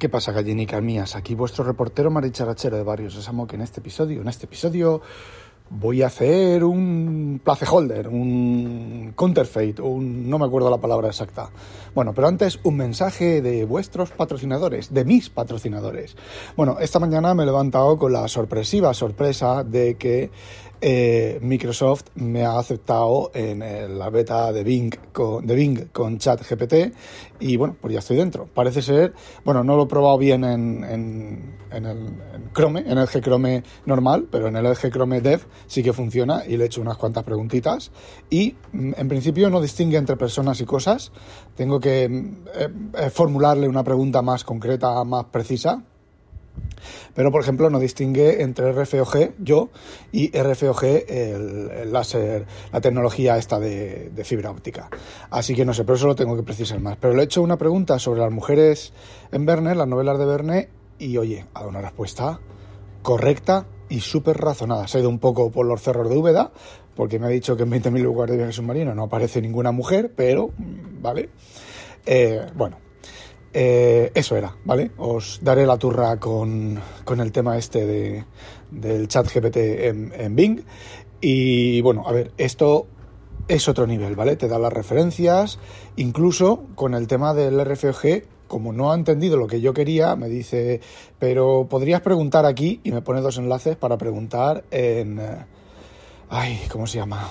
¿Qué pasa, gallinicas mías? Aquí vuestro reportero maricharachero de Barrios Sésamo, que en este episodio, en este episodio, voy a hacer un placeholder, un counterfeit, un no me acuerdo la palabra exacta. Bueno, pero antes un mensaje de vuestros patrocinadores, de mis patrocinadores. Bueno, esta mañana me he levantado con la sorpresiva sorpresa de que eh, Microsoft me ha aceptado en la beta de Bing con, de Bing con ChatGPT y bueno, pues ya estoy dentro. Parece ser, bueno, no lo he probado bien en, el Chrome, en el G Chrome normal, pero en el G Chrome Dev sí que funciona y le he hecho unas cuantas preguntitas y mm, en principio no distingue entre personas y cosas. Tengo que mm, eh, eh, formularle una pregunta más concreta, más precisa pero, por ejemplo, no distingue entre RFOG, yo, y RFOG, el, láser, la tecnología esta de, fibra óptica. Así que no sé, pero eso lo tengo que precisar más. Pero le he hecho una pregunta sobre las mujeres en Verne, las novelas de Verne, y oye, ha dado una respuesta correcta y súper razonada. Se ha ido un poco por los cerros de Úbeda, porque me ha dicho que en 20.000 lugares de viaje submarino no aparece ninguna mujer, pero, mm, vale. Eh, bueno, eh, eso era, ¿vale? Os daré la turra con, el tema este de, del chat GPT en, Bing. Y bueno, a ver, esto es otro nivel, ¿vale? Te da las referencias, incluso con el tema del RFG, como no ha entendido lo que yo quería, me dice, pero podrías preguntar aquí, y me pone dos enlaces para preguntar en... Eh, ay, ¿cómo se llama?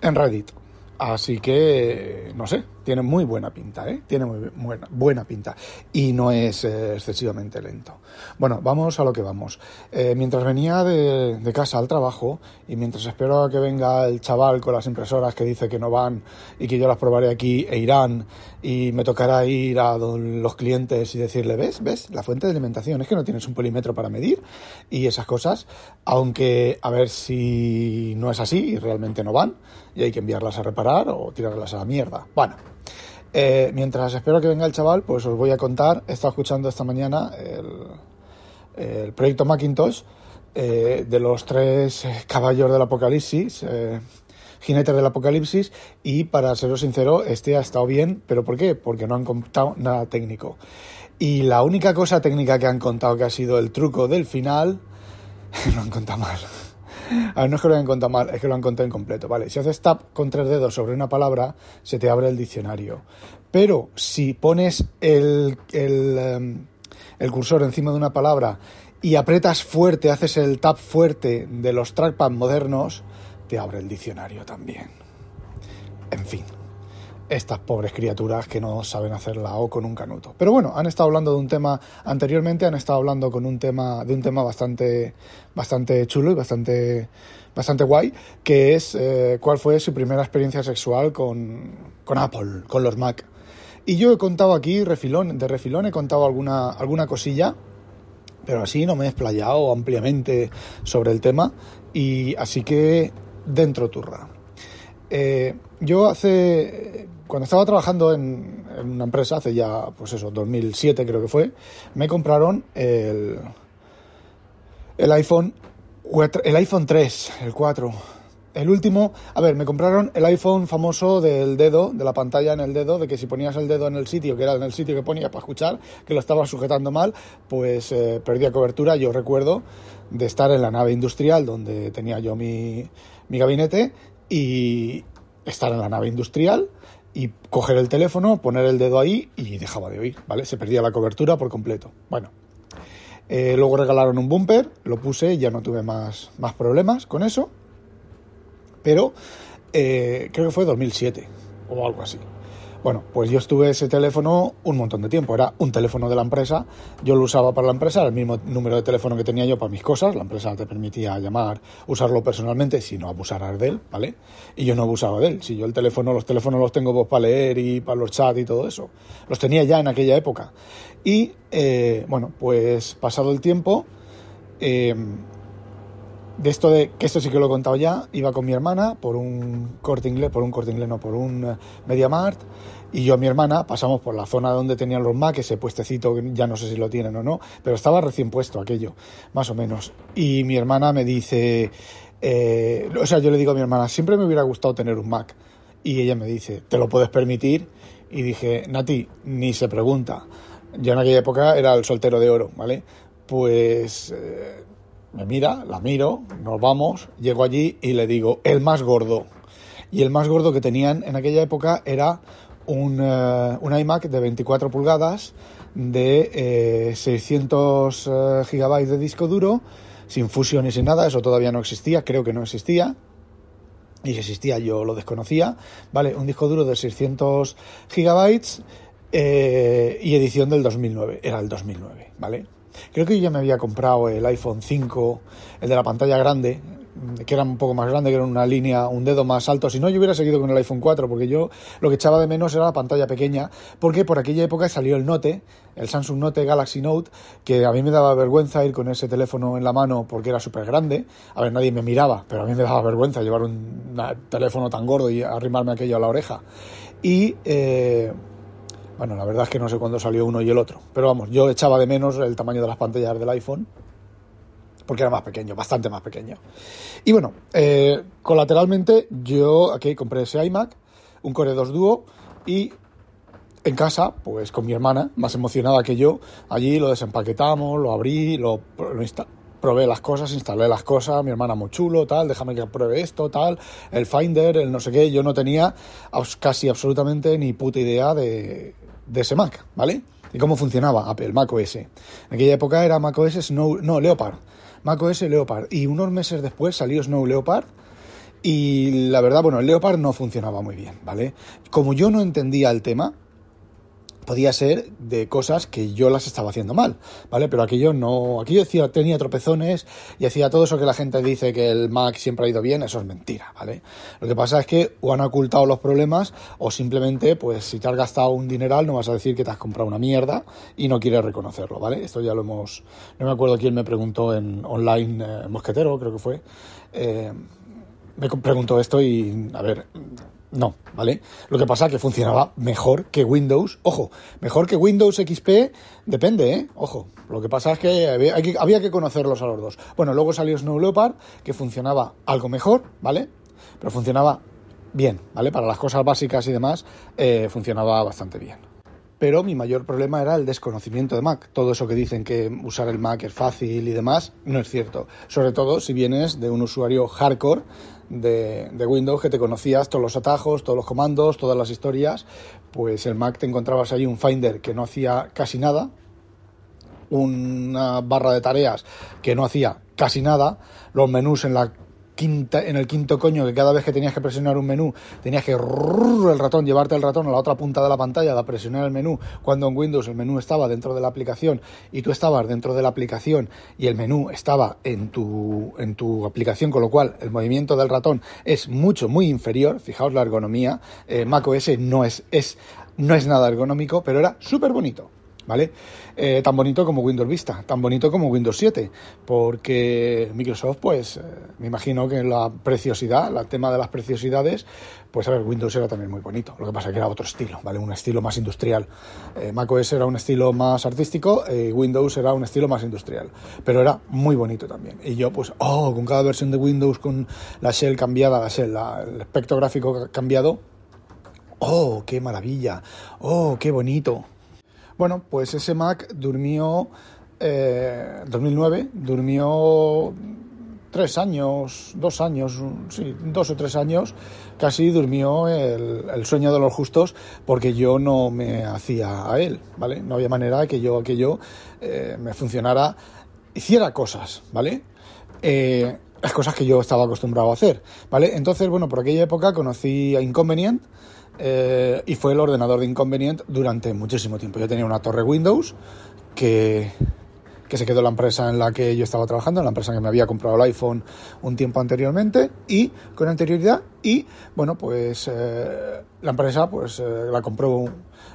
En Reddit. Así que, no sé, tiene muy buena pinta, ¿eh? Tiene muy buena, buena pinta. Y no es eh, excesivamente lento. Bueno, vamos a lo que vamos. Eh, mientras venía de, casa al trabajo y mientras espero que venga el chaval con las impresoras que dice que no van y que yo las probaré aquí e irán y me tocará ir a los clientes y decirle, ¿ves? ¿Ves? La fuente de alimentación es que no tienes un polímetro para medir y esas cosas. Aunque a ver si no es así y realmente no van y hay que enviarlas a reparar o tirarlas a la mierda. Bueno, eh, mientras espero que venga el chaval, pues os voy a contar, he estado escuchando esta mañana el, proyecto Macintosh eh, de los tres caballos del apocalipsis, eh, jinetes del apocalipsis, y para seros sincero, este ha estado bien, pero ¿por qué? Porque no han contado nada técnico. Y la única cosa técnica que han contado que ha sido el truco del final, no han contado mal. A ver, no es que lo hayan contado mal, es que lo han contado incompleto, ¿vale? Si haces tap con tres dedos sobre una palabra, se te abre el diccionario. Pero si pones el, el, em, el cursor encima de una palabra y apretas fuerte, haces el tap fuerte de los trackpad modernos, te abre el diccionario también. En fin estas pobres criaturas que no saben hacer la O con un canuto. Pero bueno, han estado hablando de un tema anteriormente, han estado hablando con un tema de un tema bastante bastante chulo y bastante bastante guay, que es eh, cuál fue su primera experiencia sexual con, con Apple, con los Mac. Y yo he contado aquí refilón, de refilón he contado alguna alguna cosilla, pero así no me he explayado ampliamente sobre el tema y así que dentro turra. Eh, yo hace cuando estaba trabajando en, una empresa, hace ya, pues eso, 2007 creo que fue, me compraron el, el iPhone, el iPhone 3, el 4. El último, a ver, me compraron el iPhone famoso del dedo, de la pantalla en el dedo, de que si ponías el dedo en el sitio, que era en el sitio que ponía para escuchar, que lo estaba sujetando mal, pues eh, perdía cobertura. Yo recuerdo de estar en la nave industrial donde tenía yo mi, mi gabinete y estar en la nave industrial y coger el teléfono, poner el dedo ahí y dejaba de oír, ¿vale? Se perdía la cobertura por completo. Bueno, eh, luego regalaron un bumper, lo puse ya no tuve más, más problemas con eso, pero eh, creo que fue 2007 o algo así. Bueno, pues yo estuve ese teléfono un montón de tiempo. Era un teléfono de la empresa. Yo lo usaba para la empresa, era el mismo número de teléfono que tenía yo para mis cosas. La empresa te permitía llamar, usarlo personalmente, si no abusaras de él, ¿vale? Y yo no abusaba de él. Si yo el teléfono, los teléfonos los tengo pues, para leer y para los chats y todo eso. Los tenía ya en aquella época. Y, eh, bueno, pues pasado el tiempo, eh, de esto de, que esto sí que lo he contado ya, iba con mi hermana por un corte inglés, por un corte inglés, no, por un eh, MediaMart, y yo y mi hermana pasamos por la zona donde tenían los Mac, ese puestecito, ya no sé si lo tienen o no, pero estaba recién puesto aquello, más o menos. Y mi hermana me dice, eh, o sea, yo le digo a mi hermana, siempre me hubiera gustado tener un Mac. Y ella me dice, ¿te lo puedes permitir? Y dije, Nati, ni se pregunta. Yo en aquella época era el soltero de oro, ¿vale? Pues eh, me mira, la miro, nos vamos, llego allí y le digo, el más gordo. Y el más gordo que tenían en aquella época era un, eh, un iMac de 24 pulgadas de 600 eh, eh, gigabytes de disco duro, sin fusión y nada, eso todavía no existía, creo que no existía. Y si existía yo lo desconocía, ¿vale? Un disco duro de 600 gigabytes y edición del 2009, era el 2009, ¿vale? Creo que yo ya me había comprado el iPhone 5, el de la pantalla grande, que era un poco más grande, que era una línea, un dedo más alto. Si no, yo hubiera seguido con el iPhone 4, porque yo lo que echaba de menos era la pantalla pequeña, porque por aquella época salió el Note, el Samsung Note Galaxy Note, que a mí me daba vergüenza ir con ese teléfono en la mano porque era súper grande. A ver, nadie me miraba, pero a mí me daba vergüenza llevar un teléfono tan gordo y arrimarme aquello a la oreja. Y eh, bueno, la verdad es que no sé cuándo salió uno y el otro. Pero vamos, yo echaba de menos el tamaño de las pantallas del iPhone. Porque era más pequeño, bastante más pequeño. Y bueno, eh, colateralmente yo aquí compré ese iMac, un Core 2 Duo, y en casa, pues con mi hermana, más emocionada que yo, allí lo desempaquetamos, lo abrí, lo, lo probé las cosas, instalé las cosas, mi hermana muy chulo, tal, déjame que pruebe esto, tal, el Finder, el no sé qué, yo no tenía casi absolutamente ni puta idea de, de ese Mac, ¿vale? Y cómo funcionaba Apple, Mac OS. En aquella época era Mac OS Snow, no, Leopard. Mac OS Leopard. Y unos meses después salió Snow Leopard. Y la verdad, bueno, el Leopard no funcionaba muy bien, ¿vale? Como yo no entendía el tema, podía ser de cosas que yo las estaba haciendo mal, ¿vale? Pero aquello no, aquello decía, tenía tropezones y hacía todo eso que la gente dice que el Mac siempre ha ido bien, eso es mentira, ¿vale? Lo que pasa es que o han ocultado los problemas o simplemente, pues si te has gastado un dineral no vas a decir que te has comprado una mierda y no quieres reconocerlo, ¿vale? Esto ya lo hemos, no me acuerdo quién me preguntó en online, eh, Mosquetero creo que fue, eh, me preguntó esto y, a ver, no, ¿vale? Lo que pasa es que funcionaba mejor que Windows. Ojo, mejor que Windows XP depende, ¿eh? Ojo, lo que pasa es que había, que conocerlos a los dos. Bueno, luego salió Snow Leopard, que funcionaba algo mejor, ¿vale? Pero funcionaba bien, ¿vale? Para las cosas básicas y demás, eh, funcionaba bastante bien. Pero mi mayor problema era el desconocimiento de Mac. Todo eso que dicen que usar el Mac es fácil y demás, no es cierto. Sobre todo si vienes de un usuario hardcore de, Windows que te conocías todos los atajos, todos los comandos, todas las historias, pues el Mac te encontrabas ahí un Finder que no hacía casi nada, una barra de tareas que no hacía casi nada, los menús en la en el quinto coño que cada vez que tenías que presionar un menú tenías que el ratón, llevarte el ratón a la otra punta de la pantalla para presionar el menú, cuando en Windows el menú estaba dentro de la aplicación y tú estabas dentro de la aplicación y el menú estaba en tu, en tu aplicación, con lo cual el movimiento del ratón es mucho, muy inferior. Fijaos la ergonomía, eh, macOS no es, es, no es nada ergonómico, pero era súper bonito. ¿Vale? Eh, tan bonito como Windows Vista, tan bonito como Windows 7, porque Microsoft, pues, eh, me imagino que la preciosidad, el tema de las preciosidades, pues, a ver, Windows era también muy bonito, lo que pasa que era otro estilo, ¿vale? Un estilo más industrial. Eh, macOS era un estilo más artístico, y Windows era un estilo más industrial, pero era muy bonito también. Y yo, pues, oh, con cada versión de Windows, con la shell cambiada, la shell, el espectro gráfico cambiado, oh, qué maravilla, oh, qué bonito. Bueno, pues ese Mac durmió, eh, 2009, durmió tres años, dos años, sí, dos o tres años, casi durmió el, sueño de los justos porque yo no me hacía a él, ¿vale? No había manera de que yo, que yo eh, me funcionara, hiciera cosas, ¿vale? Eh, las cosas que yo estaba acostumbrado a hacer, ¿vale? Entonces, bueno, por aquella época conocí a Inconvenient, eh, y fue el ordenador de inconveniente durante muchísimo tiempo. Yo tenía una torre Windows que, que se quedó la empresa en la que yo estaba trabajando, la empresa que me había comprado el iPhone un tiempo anteriormente y con anterioridad y bueno pues eh, la empresa pues eh, la compró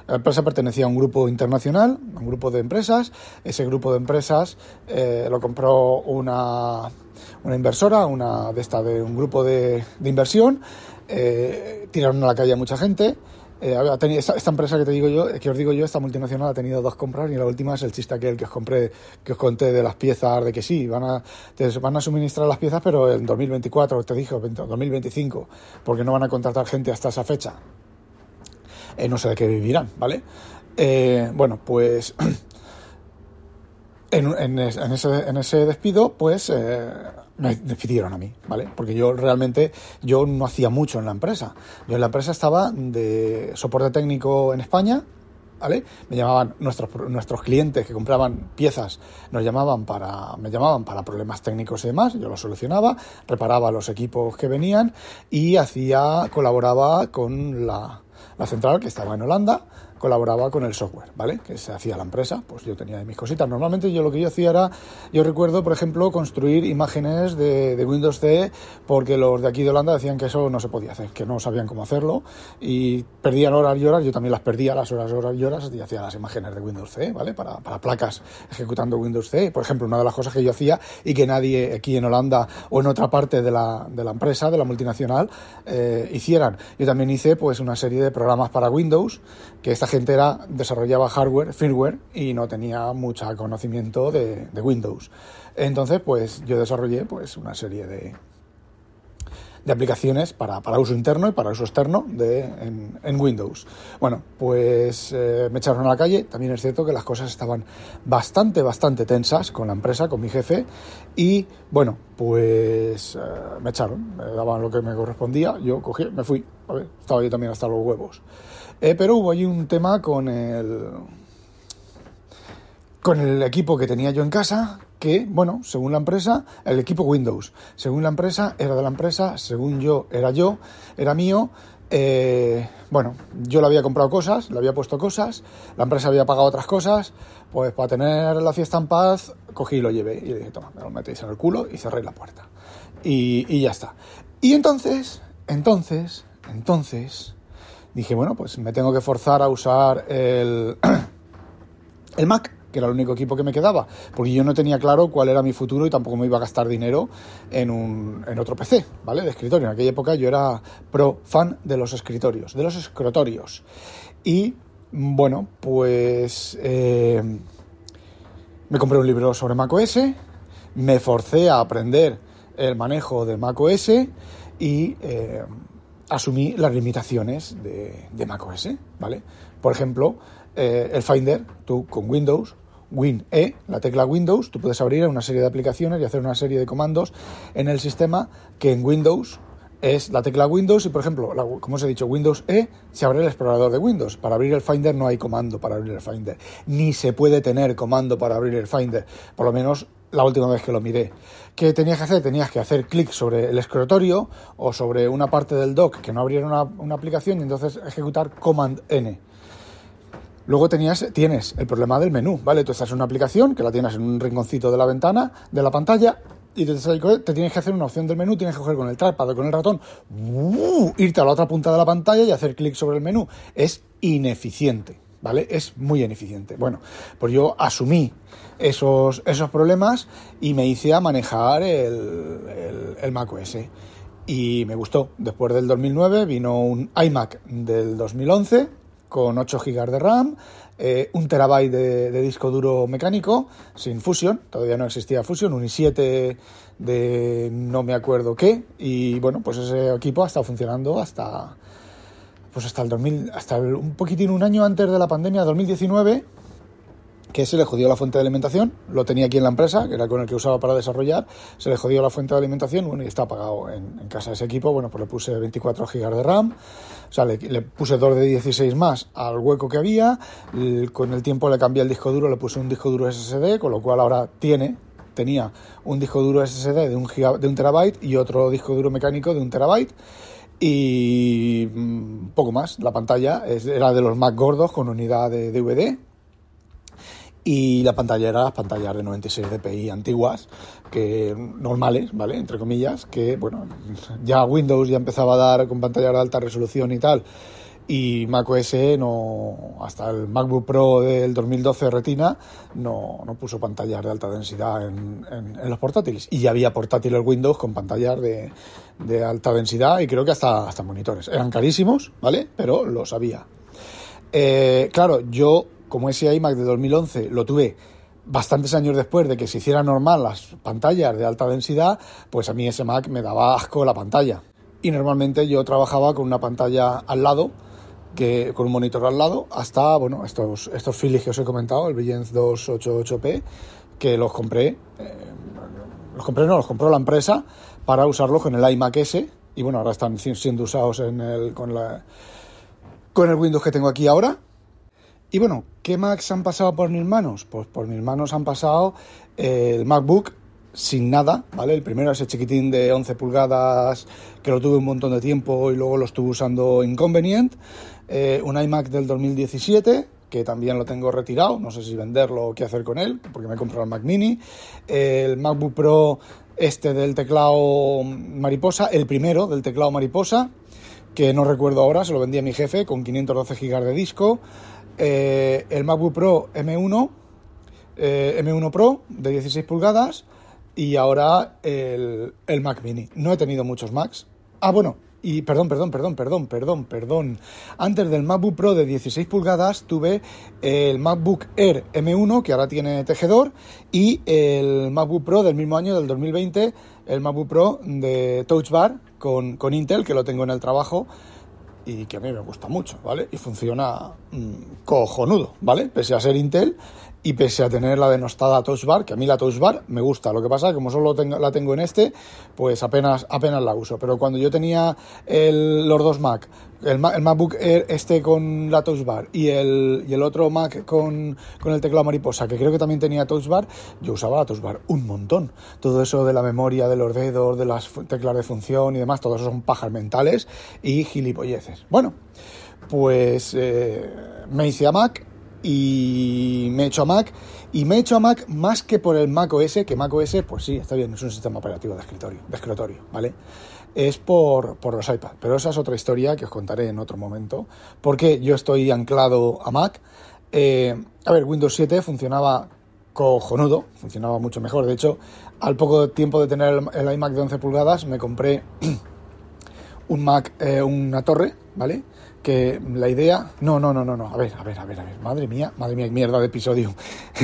la empresa pertenecía a un grupo internacional, a un grupo de empresas. Ese grupo de empresas eh, lo compró una, una inversora, una de esta de un grupo de, de inversión. tiraron a la calle a mucha gente eh, esta, empresa que te digo yo, que os digo yo, esta multinacional ha tenido dos compras y la última es el chiste aquel que os compré, que os conté de las piezas, de que sí, van a, te van a suministrar las piezas, pero en 2024, te dije, 2025, porque no van a contratar gente hasta esa fecha. Eh, no sé de qué vivirán, ¿vale? Eh, bueno, pues en, ese, despido, pues me despidieron a mí, ¿vale? Porque yo realmente yo no hacía mucho en la empresa. Yo en la empresa estaba de soporte técnico en España, ¿vale? Me llamaban nuestros nuestros clientes que compraban piezas, nos llamaban para me llamaban para problemas técnicos y demás, yo los solucionaba, reparaba los equipos que venían y hacía colaboraba con la, la central que estaba en Holanda colaboraba con el software, ¿vale? Que se hacía la empresa, pues yo tenía mis cositas. Normalmente yo lo que yo hacía era, yo recuerdo, por ejemplo, construir imágenes de, Windows CE porque los de aquí de Holanda decían que eso no se podía hacer, que no sabían cómo hacerlo y perdían horas y horas, yo también las perdía las horas, horas y horas y hacía las imágenes de Windows CE, ¿vale? Para, para placas ejecutando Windows CE. Por ejemplo, una de las cosas que yo hacía y que nadie aquí en Holanda o en otra parte de la, de la empresa, de la multinacional, eh, hicieran. Yo también hice pues una serie de programas para Windows que esta gente era, desarrollaba hardware, firmware y no tenía mucho conocimiento de, Windows. Entonces, pues yo desarrollé pues una serie de, de aplicaciones para, uso interno y para uso externo de, en, Windows. Bueno, pues eh, me echaron a la calle. También es cierto que las cosas estaban bastante, bastante tensas con la empresa, con mi jefe. Y bueno, pues eh, me echaron, me daban lo que me correspondía. Yo cogí, me fui. estaba yo también hasta los huevos. Eh, pero hubo allí un tema con el con el equipo que tenía yo en casa, que, bueno, según la empresa, el equipo Windows, según la empresa, era de la empresa, según yo, era yo, era mío. Eh, bueno, yo le había comprado cosas, le había puesto cosas, la empresa había pagado otras cosas, pues para tener la fiesta en paz, cogí y lo llevé y le dije, toma, me lo metéis en el culo y cerré la puerta. Y, y ya está. Y entonces, entonces, entonces, dije, bueno, pues me tengo que forzar a usar el, el Mac, que era el único equipo que me quedaba, porque yo no tenía claro cuál era mi futuro y tampoco me iba a gastar dinero en, un, en otro PC, ¿vale? De escritorio. En aquella época yo era pro fan de los escritorios, de los escritorios. Y bueno, pues eh, me compré un libro sobre macOS, me forcé a aprender el manejo de macOS y... Eh, asumí las limitaciones de, de macOS, ¿vale? Por ejemplo, eh, el Finder, tú con Windows, Win-E, la tecla Windows, tú puedes abrir una serie de aplicaciones y hacer una serie de comandos en el sistema que en Windows es la tecla Windows y, por ejemplo, como os he dicho, Windows E se abre el explorador de Windows. Para abrir el Finder no hay comando para abrir el Finder, ni se puede tener comando para abrir el Finder, por lo menos la última vez que lo miré. ¿Qué tenías que hacer? Tenías que hacer clic sobre el escritorio o sobre una parte del dock que no abriera una, aplicación y entonces ejecutar Command N. Luego tenías, tienes el problema del menú, ¿vale? Tú estás en una aplicación que la tienes en un rinconcito de la ventana, de la pantalla, y te, te, tienes que hacer una opción del menú, tienes que coger con el trackpad con el ratón, ¡uh! irte a la otra punta de la pantalla y hacer clic sobre el menú. Es ineficiente, Es muy ineficiente. Bueno, pues yo asumí esos, esos problemas y me hice a manejar el, el, el Mac OS. Y me gustó. Después del 2009 vino un iMac del 2011 con 8 GB de RAM, eh, un terabyte de, disco duro mecánico sin Fusion, todavía no existía Fusion, un i7 de no me acuerdo qué, y bueno, pues ese equipo ha estado funcionando hasta pues hasta el 2000, hasta un poquitín un año antes de la pandemia, 2019, que se le jodió la fuente de alimentación, lo tenía aquí en la empresa, que era con el que usaba para desarrollar, se le jodió la fuente de alimentación, bueno, y está apagado en, casa ese equipo, bueno, pues le puse 24 GB de RAM, o sea, le, puse dos de 16 más al hueco que había, con el tiempo le cambié el disco duro, le puse un disco duro SSD, con lo cual ahora tiene, tenía un disco duro SSD de un, de un terabyte y otro disco duro mecánico de un terabyte, y mm, poco más. La pantalla era de los más gordos con unidad de DVD y la pantalla era las pantallas de 96 dpi antiguas, que normales, ¿vale? Entre comillas, que bueno, ya Windows ya empezaba a dar con pantallas de alta resolución y tal, y macOS no, hasta el MacBook Pro del 2012 Retina no, no puso pantallas de alta densidad en, en, los portátiles. Y ya había portátiles Windows con pantallas de, de alta densidad y creo que hasta, hasta monitores. Eran carísimos, ¿vale? Pero los había. Eh, claro, yo como ese iMac de 2011 lo tuve bastantes años después de que se hiciera normal las pantallas de alta densidad, pues a mí ese Mac me daba asco la pantalla. Y normalmente yo trabajaba con una pantalla al lado, que, con un monitor al lado, hasta bueno, estos, estos Philips que os he comentado, el Brilliance 288p, que los compré, eh, los compré no, los compró la empresa para usarlos con el iMac S, y bueno, ahora están siendo usados en el, con, la, con el Windows que tengo aquí ahora, y bueno, ¿qué Macs han pasado por mis manos? Pues por mis manos han pasado el MacBook sin nada, ¿vale? El primero ese chiquitín de 11 pulgadas que lo tuve un montón de tiempo y luego lo estuve usando inconvenient. Eh, un iMac del 2017 que también lo tengo retirado, no sé si venderlo o qué hacer con él, porque me he comprado el Mac Mini. el MacBook Pro este del teclado mariposa, el primero del teclado mariposa, que no recuerdo ahora, se lo vendí a mi jefe con 512 GB de disco. Eh, el MacBook Pro M1, eh, M1 Pro de 16 pulgadas y ahora el, el, Mac Mini. No he tenido muchos Macs. Ah, bueno, y perdón, perdón, perdón, perdón, perdón, perdón. Antes del MacBook Pro de 16 pulgadas tuve el MacBook Air M1, que ahora tiene tejedor, y el MacBook Pro del mismo año, del 2020, el MacBook Pro de Touch Bar con, con Intel, que lo tengo en el trabajo y que a mí me gusta mucho, ¿vale? Y funciona mm, cojonudo, ¿vale? Pese a ser Intel y pese a tener la denostada Touch Bar, que a mí la Touch Bar me gusta. Lo que pasa es que como solo la tengo en este, pues apenas, apenas la uso. Pero cuando yo tenía el, los dos Mac el, MacBook Air este con la Touch Bar y el, y el otro Mac con, con, el teclado mariposa, que creo que también tenía Touch Bar, yo usaba la Touch Bar un montón. Todo eso de la memoria de los dedos, de las teclas de función y demás, todo eso son pajas mentales y gilipolleces. Bueno, pues eh, me hice a Mac y me he hecho a Mac y me he hecho a Mac más que por el Mac OS, que Mac OS, pues sí, está bien, es un sistema operativo de escritorio, de escritorio, ¿vale? es por, los iPad. Pero esa es otra historia que os contaré en otro momento, porque yo estoy anclado a Mac. Eh, a ver, Windows 7 funcionaba cojonudo, funcionaba mucho mejor. De hecho, al poco tiempo de tener el, iMac de 11 pulgadas, me compré un Mac, eh, una torre, ¿vale? Que la idea... No, no, no, no, no. A ver, a ver, a ver, a ver. Madre mía, madre mía, mierda de episodio.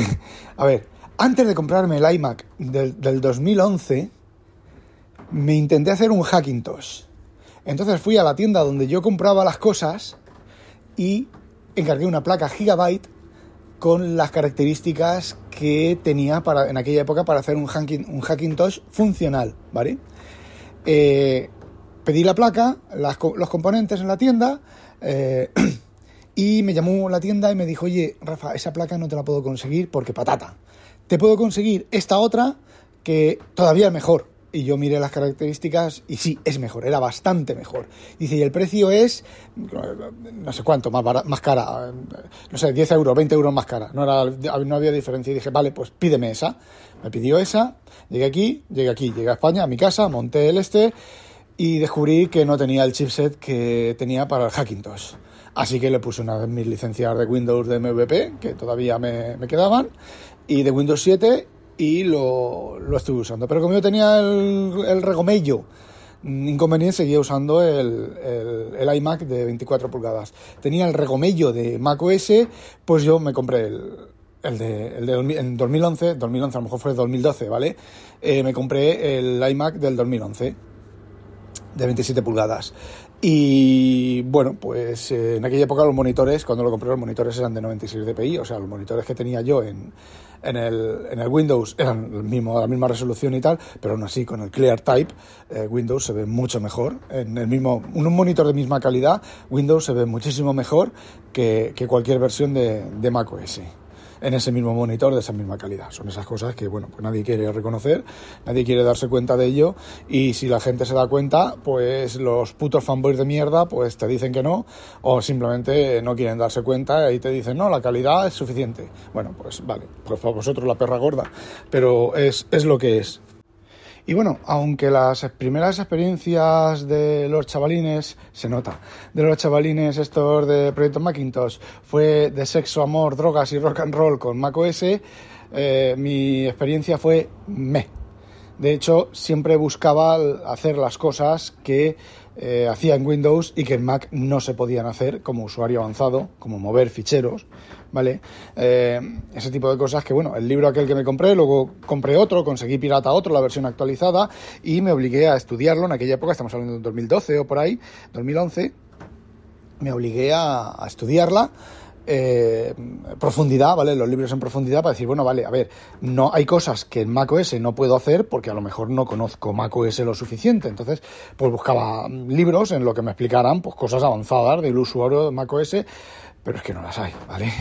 a ver, antes de comprarme el iMac del, del 2011 me intenté hacer un Hackintosh. Entonces fui a la tienda donde yo compraba las cosas y encargué una placa Gigabyte con las características que tenía para, en aquella época para hacer un, hacking, un Hackintosh funcional, ¿vale? Eh, pedí la placa, los componentes en la tienda eh, y me llamó la tienda y me dijo, oye, Rafa, esa placa no te la puedo conseguir porque patata. Te puedo conseguir esta otra que todavía es mejor, y yo miré las características y sí, es mejor, era bastante mejor. Dice, y el precio es, no sé cuánto, más, más cara, no sé, 10 euros, 20 euros más cara, no, era, no había diferencia. Y dije, vale, pues pídeme esa. Me pidió esa, llegué aquí, llegué aquí, llegué a España, a mi casa, monté el este y descubrí que no tenía el chipset que tenía para el Hackintosh. Así que le puse una de mis licencias de Windows de MVP, que todavía me, me quedaban, y de Windows 7 y lo, lo estuve usando. Pero como yo tenía el, el regomello inconveniente, seguía usando el, el, iMac de 24 pulgadas. Tenía el regomello de macOS, pues yo me compré el, el de, el de en 2011, 2011 a lo mejor fue 2012, ¿vale? Eh, me compré el iMac del 2011 de 27 pulgadas. Y bueno, pues eh, en aquella época los monitores, cuando lo compré, los monitores eran de 96 dpi, o sea, los monitores que tenía yo en, en el, en el Windows eran el mismo, la misma resolución y tal, pero aún así con el Clear Type eh, Windows se ve mucho mejor. En el mismo, un monitor de misma calidad, Windows se ve muchísimo mejor que, que cualquier versión de, de Mac OS. En ese mismo monitor de esa misma calidad. Son esas cosas que, bueno, pues nadie quiere reconocer, nadie quiere darse cuenta de ello y si la gente se da cuenta, pues los putos fanboys de mierda, pues te dicen que no o simplemente no quieren darse cuenta y te dicen, no, la calidad es suficiente. Bueno, pues vale, pues para vosotros la perra gorda, pero es, es lo que es. Y bueno, aunque las primeras experiencias de los chavalines, se nota, de los chavalines estos de Proyecto Macintosh, fue de sexo, amor, drogas y rock and roll con macOS, eh, mi experiencia fue me. De hecho, siempre buscaba hacer las cosas que eh, hacía en Windows y que en Mac no se podían hacer como usuario avanzado, como mover ficheros, ¿vale? Eh, ese tipo de cosas que, bueno, el libro aquel que me compré, luego compré otro, conseguí pirata otro, la versión actualizada, y me obligué a estudiarlo en aquella época, estamos hablando de 2012 o por ahí, 2011, me obligué a, estudiarla. Eh, profundidad, ¿vale? Los libros en profundidad para decir, bueno, vale, a ver, no hay cosas que en macOS no puedo hacer porque a lo mejor no conozco macOS lo suficiente. Entonces, pues buscaba libros en lo que me explicaran pues cosas avanzadas del usuario de macOS pero es que no las hay, ¿vale?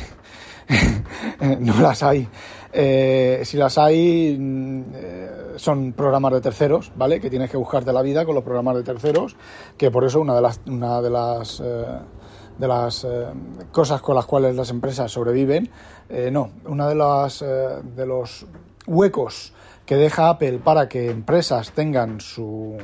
no las hay. Eh, si las hay, mm, eh, son programas de terceros, ¿vale? Que tienes que buscarte la vida con los programas de terceros, que por eso una de las, una de las, de las cosas con las cuales las empresas sobreviven, no, una de las, de los huecos que deja Apple para que empresas tengan su,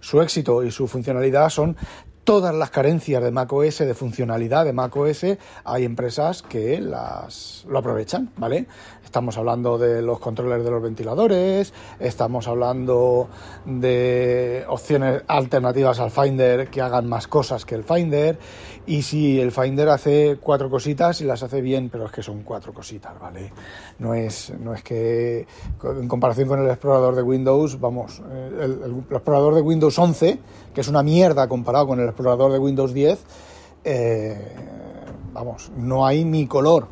su éxito y su funcionalidad son todas las carencias de macOS, de funcionalidad de macOS, hay empresas que las lo aprovechan, ¿vale? Estamos hablando de los controles de los ventiladores, estamos hablando de opciones alternativas al Finder que hagan más cosas que el Finder, y si el Finder hace cuatro cositas y las hace bien, pero es que son cuatro cositas, ¿vale? No es, no es que en comparación con el explorador de Windows, vamos, el, el explorador de Windows 11, que es una mierda comparado con el explorador de Windows 10, eh, vamos, no hay ni color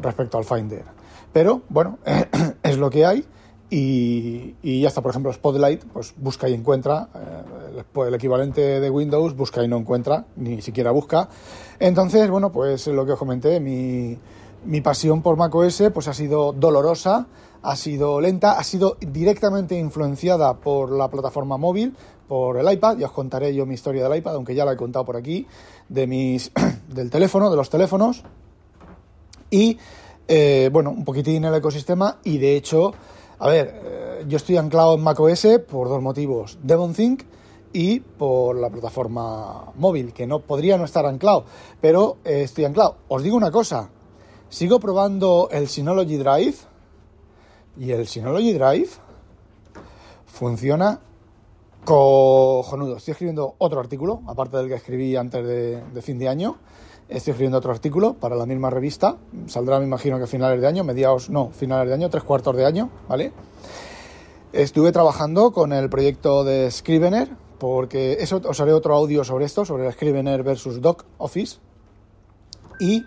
respecto al Finder. Pero bueno, es lo que hay y, y, ya está. Por ejemplo, Spotlight, pues busca y encuentra. Eh, el equivalente de Windows busca y no encuentra, ni siquiera busca. Entonces, bueno, pues lo que os comenté, mi, mi pasión por macOS pues ha sido dolorosa, ha sido lenta, ha sido directamente influenciada por la plataforma móvil, por el iPad, ya os contaré yo mi historia del iPad, aunque ya la he contado por aquí, de mis del teléfono, de los teléfonos, y eh, bueno, un poquitín el ecosistema, y de hecho, a ver, eh, yo estoy anclado en macOS por dos motivos, DevonThink y por la plataforma móvil, que no podría no estar anclado, pero eh, estoy anclado. Os digo una cosa, sigo probando el Synology Drive, y el Synology Drive funciona Cojonudo. Estoy escribiendo otro artículo, aparte del que escribí antes de, fin de año. Estoy escribiendo otro artículo para la misma revista. Saldrá, me imagino que a finales de año, mediados, no, finales de año, tres cuartos de año, ¿vale? Estuve trabajando con el proyecto de Scrivener, porque eso os haré otro audio sobre esto, sobre el Scrivener versus Doc Office. Y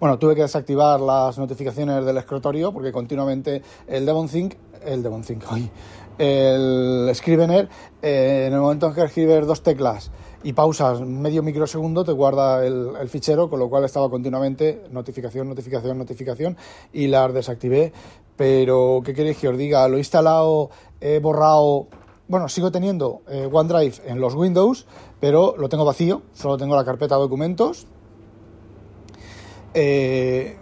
bueno, tuve que desactivar las notificaciones del escritorio porque continuamente el DevonThink, el DevonThink, hoy el Scrivener, eh, en el momento en que escribes dos teclas y pausas medio microsegundo, te guarda el, fichero, con lo cual estaba continuamente notificación, notificación, notificación y las desactivé. Pero, ¿qué queréis que os diga? Lo he instalado, he borrado. Bueno, sigo teniendo eh, OneDrive en los Windows, pero lo tengo vacío, solo tengo la carpeta documentos. Eh,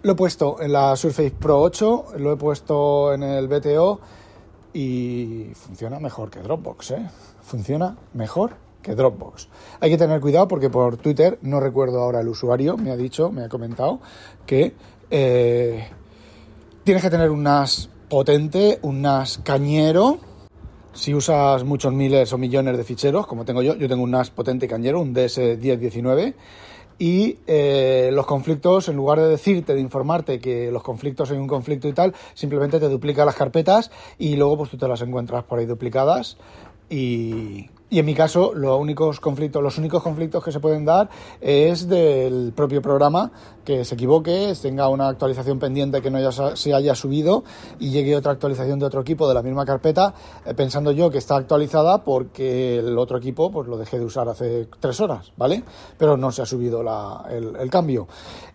lo he puesto en la Surface Pro 8, lo he puesto en el BTO y funciona mejor que Dropbox, ¿eh? Funciona mejor que Dropbox. Hay que tener cuidado porque por Twitter, no recuerdo ahora el usuario, me ha dicho, me ha comentado que tienes que tener un NAS potente, un NAS cañero. Si usas muchos miles o millones de ficheros, como tengo yo, yo tengo un NAS potente cañero, un DS1019 y eh, los conflictos, en lugar de decirte, de informarte que los conflictos hay un conflicto y tal, simplemente te duplica las carpetas y luego pues tú te las encuentras por ahí duplicadas y, Y en mi caso, los únicos conflictos, los únicos conflictos que se pueden dar es del propio programa que se equivoque, tenga una actualización pendiente que no haya, se haya subido y llegue otra actualización de otro equipo de la misma carpeta, eh, pensando yo que está actualizada porque el otro equipo pues lo dejé de usar hace tres horas, ¿vale? Pero no se ha subido el, cambio.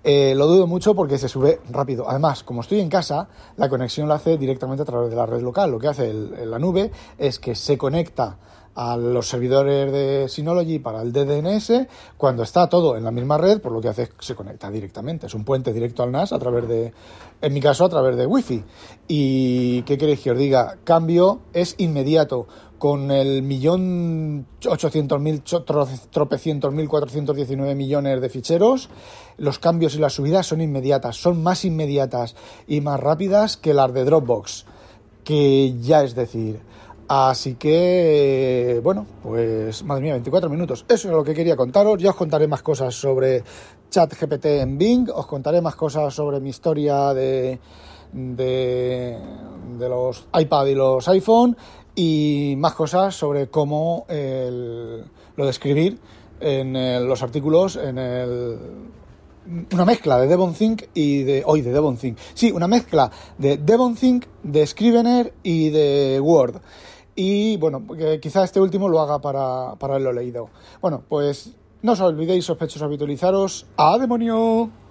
Eh, lo dudo mucho porque se sube rápido. Además, como estoy en casa, la conexión la hace directamente a través de la red local. Lo que hace la nube es que se conecta a los servidores de Synology para el DDNS cuando está todo en la misma red, por lo que hace es que se conecta directamente. Es un puente directo al NAS a través de, en mi caso, a través de Wi-Fi. ¿Y qué queréis que os diga? Cambio es inmediato. Con el millón ochocientos mil, tropecientos mil cuatrocientos diecinueve millones de ficheros, los cambios y las subidas son inmediatas, son más inmediatas y más rápidas que las de Dropbox. Que ya es decir, Así que, bueno, pues madre mía, 24 minutos. Eso es lo que quería contaros. Ya os contaré más cosas sobre ChatGPT en Bing, os contaré más cosas sobre mi historia de, de, los iPad y los iPhone y más cosas sobre cómo lo de escribir en los artículos en el una mezcla de DevonThink y de hoy de DevonThink. Sí, una mezcla de DevonThink, de Scrivener y de Word. Y bueno, quizá este último lo haga para, para lo leído. Bueno, pues no os olvidéis, sospechosos, habitualizaros. ¡A demonio!